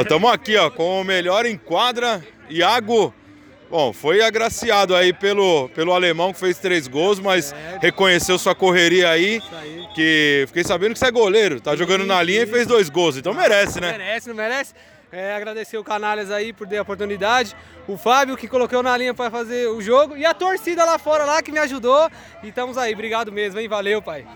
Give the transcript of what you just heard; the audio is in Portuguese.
Estamos aqui ó, com o melhor em quadra, Iago. Bom, foi agraciado aí pelo, pelo alemão que fez três gols, mas é. reconheceu sua correria aí, aí, Que fiquei sabendo que você é goleiro, tá jogando na linha e fez dois gols, então merece, né? Merece, não merece? É, agradecer o Canalhas aí por ter a oportunidade, o Fábio que colocou na linha para fazer o jogo e a torcida lá fora lá que me ajudou. E estamos aí, obrigado mesmo, hein? Valeu, pai.